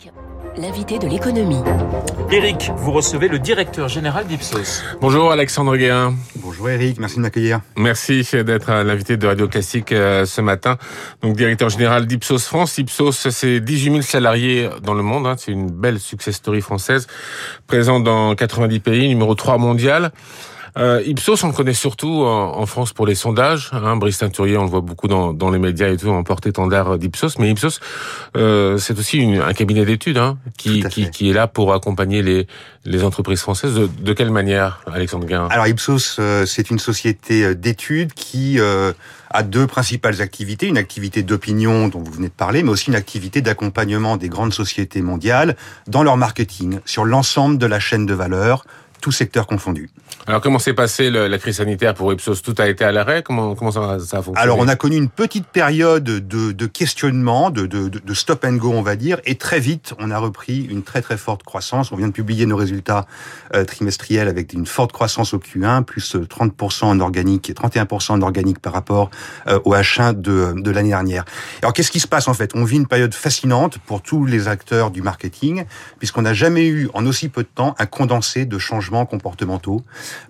Eric, l'invité de l'économie. Eric, vous recevez le directeur général d'Ipsos. Bonjour Alexandre Guérin. Bonjour Eric, merci de m'accueillir. Merci d'être l'invité de Radio Classique euh, ce matin. Donc directeur général d'Ipsos France. Ipsos, c'est 18 000 salariés dans le monde. Hein. C'est une belle success story française, présent dans 90 pays, numéro 3 mondial. Euh, Ipsos, on le connaît surtout en, France pour les sondages. Hein. Brice Teinturier, on le voit beaucoup dans, dans les médias et tout, en porte-étendard d'Ipsos. Mais Ipsos, euh, c'est aussi une, un cabinet d'études hein, qui, qui, qui, est là pour accompagner les, les entreprises françaises. De, de quelle manière, Alexandre Guin Alors Ipsos, euh, c'est une société euh, d'études qui euh, a deux principales activités. Une activité d'opinion dont vous venez de parler, mais aussi une activité d'accompagnement des grandes sociétés mondiales dans leur marketing sur l'ensemble de la chaîne de valeur tout secteur confondu. Alors comment s'est passée la crise sanitaire pour Ipsos? Tout a été à l'arrêt? Comment, comment ça, ça, a fonctionné? Alors on a connu une petite période de, de questionnement, de, de, de, stop and go on va dire, et très vite on a repris une très très forte croissance. On vient de publier nos résultats euh, trimestriels avec une forte croissance au Q1, plus 30% en organique et 31% en organique par rapport euh, au H1 de, de l'année dernière. Alors qu'est-ce qui se passe en fait? On vit une période fascinante pour tous les acteurs du marketing, puisqu'on n'a jamais eu en aussi peu de temps un condensé de changements comportementaux.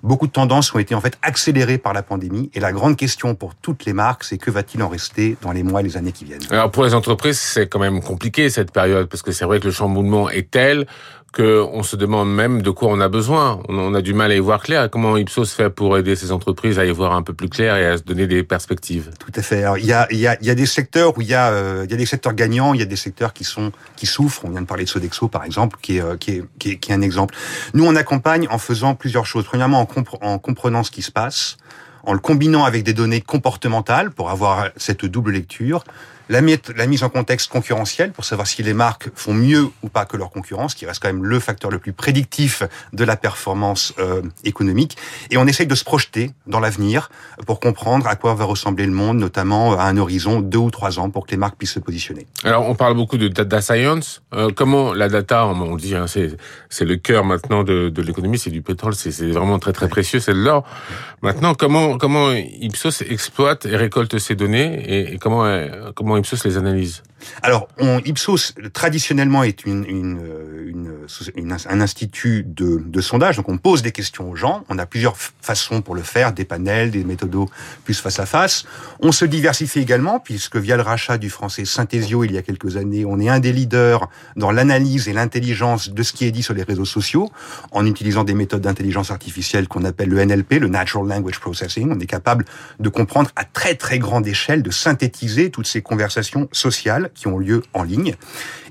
Beaucoup de tendances ont été en fait accélérées par la pandémie. Et la grande question pour toutes les marques, c'est que va-t-il en rester dans les mois et les années qui viennent? Alors pour les entreprises, c'est quand même compliqué cette période parce que c'est vrai que le chamboulement est tel qu'on se demande même de quoi on a besoin. On a du mal à y voir clair. Comment Ipsos fait pour aider ces entreprises à y voir un peu plus clair et à se donner des perspectives? Tout à fait. Il y a, y a, y a des secteurs où il y a, euh, y a des secteurs gagnants, il y a des secteurs qui sont qui souffrent. On vient de parler de Sodexo par exemple, qui est, euh, qui est, qui est, un exemple. Nous, on accompagne en faisant plusieurs choses. Premièrement, en, en comprenant ce qui se passe, en le combinant avec des données comportementales pour avoir cette double lecture la, la mise en contexte concurrentiel pour savoir si les marques font mieux ou pas que leur concurrence, qui reste quand même le facteur le plus prédictif de la performance euh, économique. Et on essaye de se projeter dans l'avenir pour comprendre à quoi va ressembler le monde, notamment à un horizon deux ou trois ans, pour que les marques puissent se positionner. Alors, on parle beaucoup de data science. Euh, comment la data, on dit, hein, c'est le cœur maintenant de, de l'économie, c'est du pétrole, c'est vraiment très très précieux, c'est de l'or. Maintenant, comment comment Ipsos exploite et récolte ces données et, et comment comment Ipsos les analyse Alors, on, Ipsos, traditionnellement, est une, une, une, un institut de, de, sondage. Donc, on pose des questions aux gens. On a plusieurs façons pour le faire, des panels, des méthodos plus face à face. On se diversifie également, puisque via le rachat du français Synthesio il y a quelques années, on est un des leaders dans l'analyse et l'intelligence de ce qui est dit sur les réseaux sociaux, en utilisant des méthodes d'intelligence artificielle qu'on appelle le NLP, le Natural Language Processing. On est capable de comprendre à très très grande échelle, de synthétiser toutes ces conversations sociales qui ont lieu en ligne.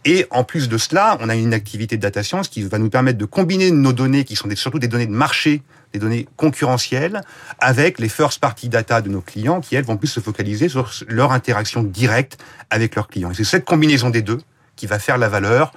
Et en plus de cela, on a une activité de data science qui va nous permettre de combiner nos données, qui sont surtout des données de marché, des données concurrentielles, avec les first party data de nos clients, qui elles vont plus se focaliser sur leur interaction directe avec leurs clients. Et c'est cette combinaison des deux qui va faire la valeur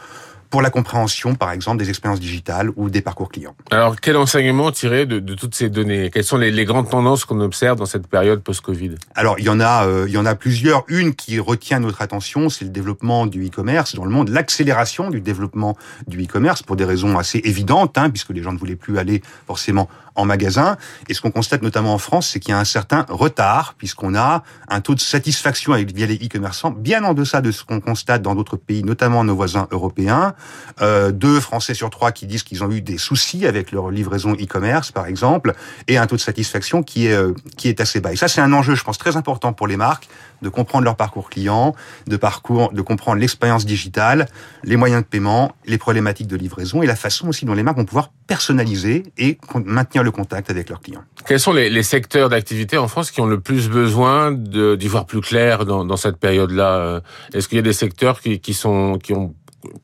pour la compréhension, par exemple, des expériences digitales ou des parcours clients. Alors, quel enseignement tirer de, de toutes ces données? Quelles sont les, les grandes tendances qu'on observe dans cette période post-Covid? Alors, il y en a, euh, il y en a plusieurs. Une qui retient notre attention, c'est le développement du e-commerce dans le monde, l'accélération du développement du e-commerce pour des raisons assez évidentes, hein, puisque les gens ne voulaient plus aller forcément en magasin. Et ce qu'on constate notamment en France, c'est qu'il y a un certain retard, puisqu'on a un taux de satisfaction avec via les e-commerçants bien en deçà de ce qu'on constate dans d'autres pays, notamment nos voisins européens. Euh, deux Français sur trois qui disent qu'ils ont eu des soucis avec leur livraison e-commerce, par exemple, et un taux de satisfaction qui est euh, qui est assez bas. Et ça, c'est un enjeu, je pense, très important pour les marques de comprendre leur parcours client, de parcours, de comprendre l'expérience digitale, les moyens de paiement, les problématiques de livraison et la façon aussi dont les marques vont pouvoir personnaliser et maintenir le contact avec leurs clients. Quels sont les, secteurs d'activité en France qui ont le plus besoin d'y voir plus clair dans, dans cette période-là euh, Est-ce qu'il y a des secteurs qui, qui sont qui ont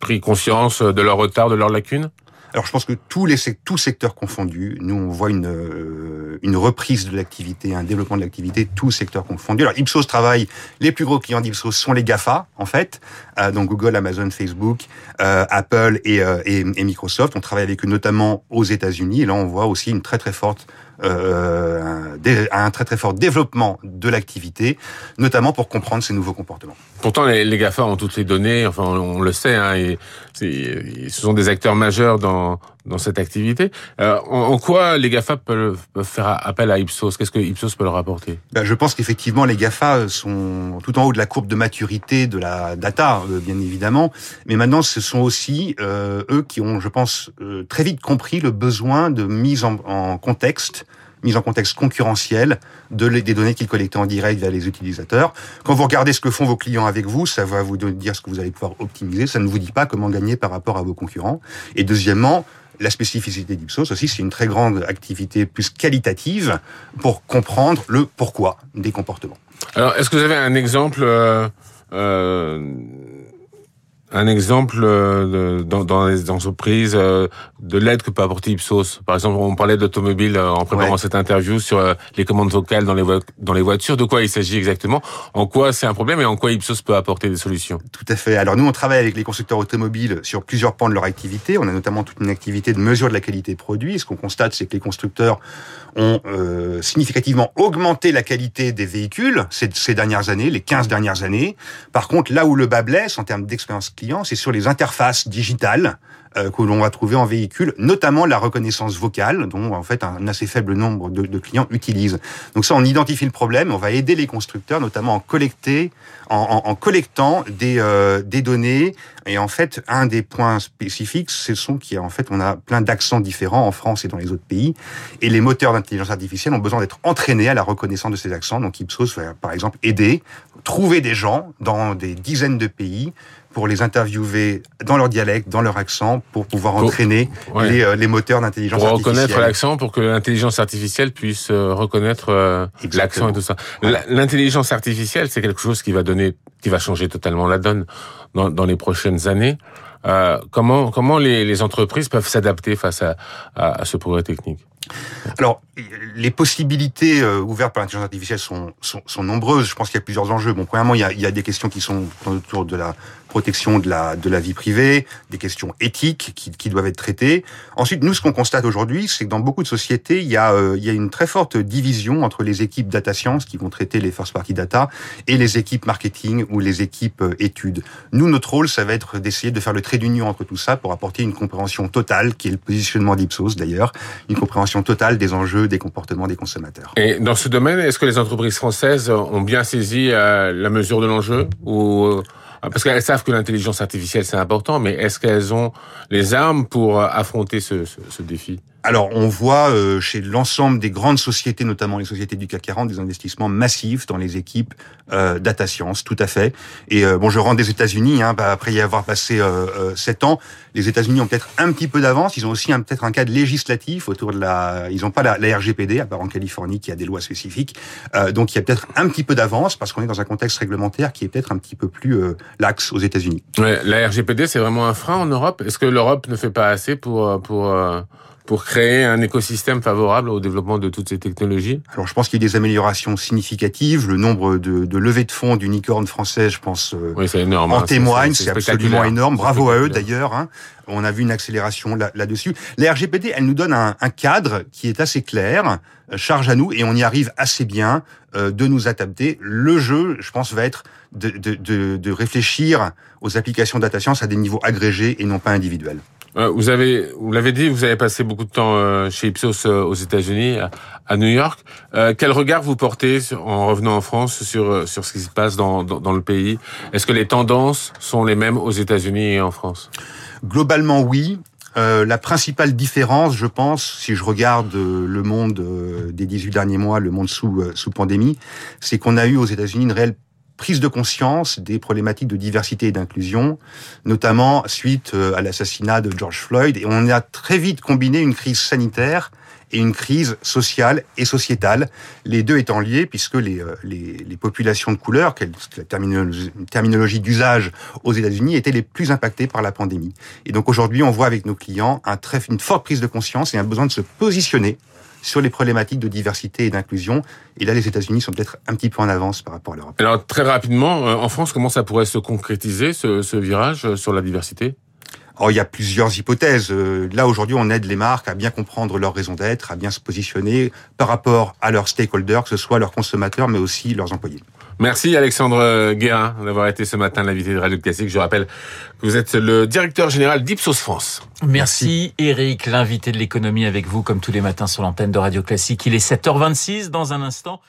pris conscience de leur retard, de leurs lacunes alors je pense que tous les tous secteurs confondus, nous on voit une euh, une reprise de l'activité, un développement de l'activité, tous secteurs confondus. Alors Ipsos travaille, les plus gros clients d'Ipsos sont les Gafa en fait, euh, donc Google, Amazon, Facebook, euh, Apple et, et, et, Microsoft. On travaille avec eux notamment aux États-Unis et là on voit aussi une très très forte euh, un, très très fort développement de l'activité, notamment pour comprendre ces nouveaux comportements. Pourtant, les, les GAFA ont toutes les données, enfin on, le sait, hein, et, ce sont des acteurs majeurs dans, dans cette activité. Euh, en, quoi les GAFA peuvent, faire appel à Ipsos? Qu'est-ce que Ipsos peut leur apporter? Ben, Je pense qu'effectivement, les GAFA sont tout en haut de la courbe de maturité de la data, euh, bien évidemment. Mais maintenant, ce sont aussi euh, eux qui ont, je pense, euh, très vite compris le besoin de mise en, en contexte mise en contexte concurrentiel de des données qu'ils collectaient en direct via les utilisateurs. Quand vous regardez ce que font vos clients avec vous, ça va vous dire ce que vous allez pouvoir optimiser. Ça ne vous dit pas comment gagner par rapport à vos concurrents. Et deuxièmement, la spécificité d'Ipsos aussi, c'est une très grande activité plus qualitative pour comprendre le pourquoi des comportements. Alors, est-ce que vous avez un exemple euh, euh un exemple euh, dans, dans, les entreprises euh, de l'aide que peut apporter Ipsos? Par exemple, on parlait d'automobile euh, en préparant cette interview sur les commandes vocales dans les, dans les voitures. De quoi il s'agit exactement En quoi c'est un problème et en quoi Ipsos peut apporter des solutions Tout à fait. Alors nous, on travaille avec les constructeurs automobiles sur plusieurs pans de leur activité. On a notamment toute une activité de mesure de la qualité produit. Ce qu'on constate, c'est que les constructeurs ont euh, significativement augmenté la qualité des véhicules ces, ces dernières années, les 15 dernières années. Par contre, là où le bas blesse en termes d'expérience client, c'est sur les interfaces digitales euh, que l'on va trouver en véhicule, notamment la reconnaissance vocale, dont en fait un assez faible nombre de, de, clients utilisent. Donc ça, on identifie le problème, on va aider les constructeurs, notamment en collecter, en, en, en collectant des, euh, des données. Et en fait, un des points spécifiques, ce sont qu'en fait, on a plein d'accents différents en France et dans les autres pays, et les moteurs d'intelligence artificielle ont besoin d'être entraînés à la reconnaissance de ces accents. Donc Ipsos va, par exemple, aider, trouver des gens dans des dizaines de pays pour les interviewer dans leur dialecte, dans leur accent, pour pouvoir entraîner les, euh, les, moteurs d'intelligence artificielle. Pour reconnaître l'accent, pour que l'intelligence artificielle puisse euh, reconnaître euh, l'accent et tout ça. L'intelligence artificielle, c'est quelque chose qui va donner, qui va changer totalement la donne dans, dans les prochaines années. Euh, comment comment les, les entreprises peuvent s'adapter face à, à, à ce progrès technique? Alors, les possibilités ouvertes par l'intelligence artificielle sont, sont, sont, nombreuses. Je pense qu'il y a plusieurs enjeux. Bon, premièrement, il y a, il y a des questions qui sont autour de la protection de la, de la vie privée, des questions éthiques qui, qui doivent être traitées. Ensuite, nous, ce qu'on constate aujourd'hui, c'est que dans beaucoup de sociétés, il y, a, euh, il y a une très forte division entre les équipes data science qui vont traiter les first party data et les équipes marketing ou les équipes euh, études. Nous, notre rôle, ça va être d'essayer de faire le trait d'union entre tout ça pour apporter une compréhension totale, qui est le positionnement d'Ipsos d'ailleurs, une compréhension totale des enjeux, des comportements des consommateurs. Et dans ce domaine, est-ce que les entreprises françaises ont bien saisi euh, la mesure de l'enjeu ou euh, parce qu'elles savent que l'intelligence artificielle c'est important, mais est-ce qu'elles ont les armes pour affronter ce, ce, ce défi? Alors, on voit euh, chez l'ensemble des grandes sociétés, notamment les sociétés du CAC 40, des investissements massifs dans les équipes euh, data science, tout à fait. Et euh, bon, je rentre des États-Unis, hein, bah, après y avoir passé euh, sept ans, les États-Unis ont peut-être un petit peu d'avance. Ils ont aussi peut-être un cadre législatif autour de la. Ils n'ont pas la, la, RGPD, à part en Californie, qui a des lois spécifiques. donc, il y a peut-être un petit peu d'avance parce qu'on est dans un contexte réglementaire qui est peut-être un petit peu plus lax aux États-Unis. Ouais, la RGPD, c'est vraiment un frein en Europe? Est-ce que l'Europe ne fait pas assez pour pour pour créer un écosystème favorable au développement de toutes ces technologies? Alors, je pense qu'il y a des améliorations significatives. Le nombre de, de levées de fonds d'unicornes françaises, je pense, euh, oui, énorme, en hein, témoigne. C'est absolument énorme. Bravo à eux, d'ailleurs. Hein. On a vu une accélération là-dessus. Là la RGPD, elle nous donne un, un, cadre qui est assez clair, euh, charge à nous, et on y arrive assez bien euh, de nous adapter. Le jeu, je pense, va être de, de, de, de réfléchir aux applications data science à des niveaux agrégés et non pas individuels. Euh, vous avez, vous l'avez dit, vous avez passé beaucoup de temps euh, chez Ipsos euh, aux États-Unis, à New York. Quel regard vous portez en revenant en France sur sur ce qui se passe dans dans, dans le pays? Est-ce que les tendances sont les mêmes aux États-Unis et en France? Globalement, oui. Euh, la principale différence, je pense, si je regarde le monde des 18 derniers mois, le monde sous, sous pandémie, c'est qu'on a eu aux États-Unis une réelle prise de conscience des problématiques de diversité et d'inclusion, notamment suite euh, à l'assassinat de George Floyd. Et on a très vite combiné une crise sanitaire et une crise sociale et sociétale, les deux étant liés puisque les, euh, les, les populations de couleur, la terminologie, terminologie d'usage aux États-Unis, étaient les plus impactées par la pandémie. Et donc aujourd'hui, on voit avec nos clients un très, une forte prise de conscience et un besoin de se positionner sur les problématiques de diversité et d'inclusion. Et là, les États-Unis sont peut-être un petit peu en avance par rapport à l'Europe. Alors, très rapidement, euh, en France, comment ça pourrait se concrétiser, ce, ce virage euh, sur la diversité? Oh, il y a plusieurs hypothèses. Euh, là, aujourd'hui, on aide les marques à bien comprendre leur raison d'être, à bien se positionner par rapport à leurs stakeholders, que ce soit leurs consommateurs, mais aussi leurs employés. Merci Alexandre Guérin d'avoir été ce matin l'invité de Radio Classique. Je rappelle que vous êtes le directeur général d'Ipsos France. Merci, Eric, l'invité de l'économie avec vous comme tous les matins sur l'antenne de Radio Classique. Il est 7h26 dans un instant.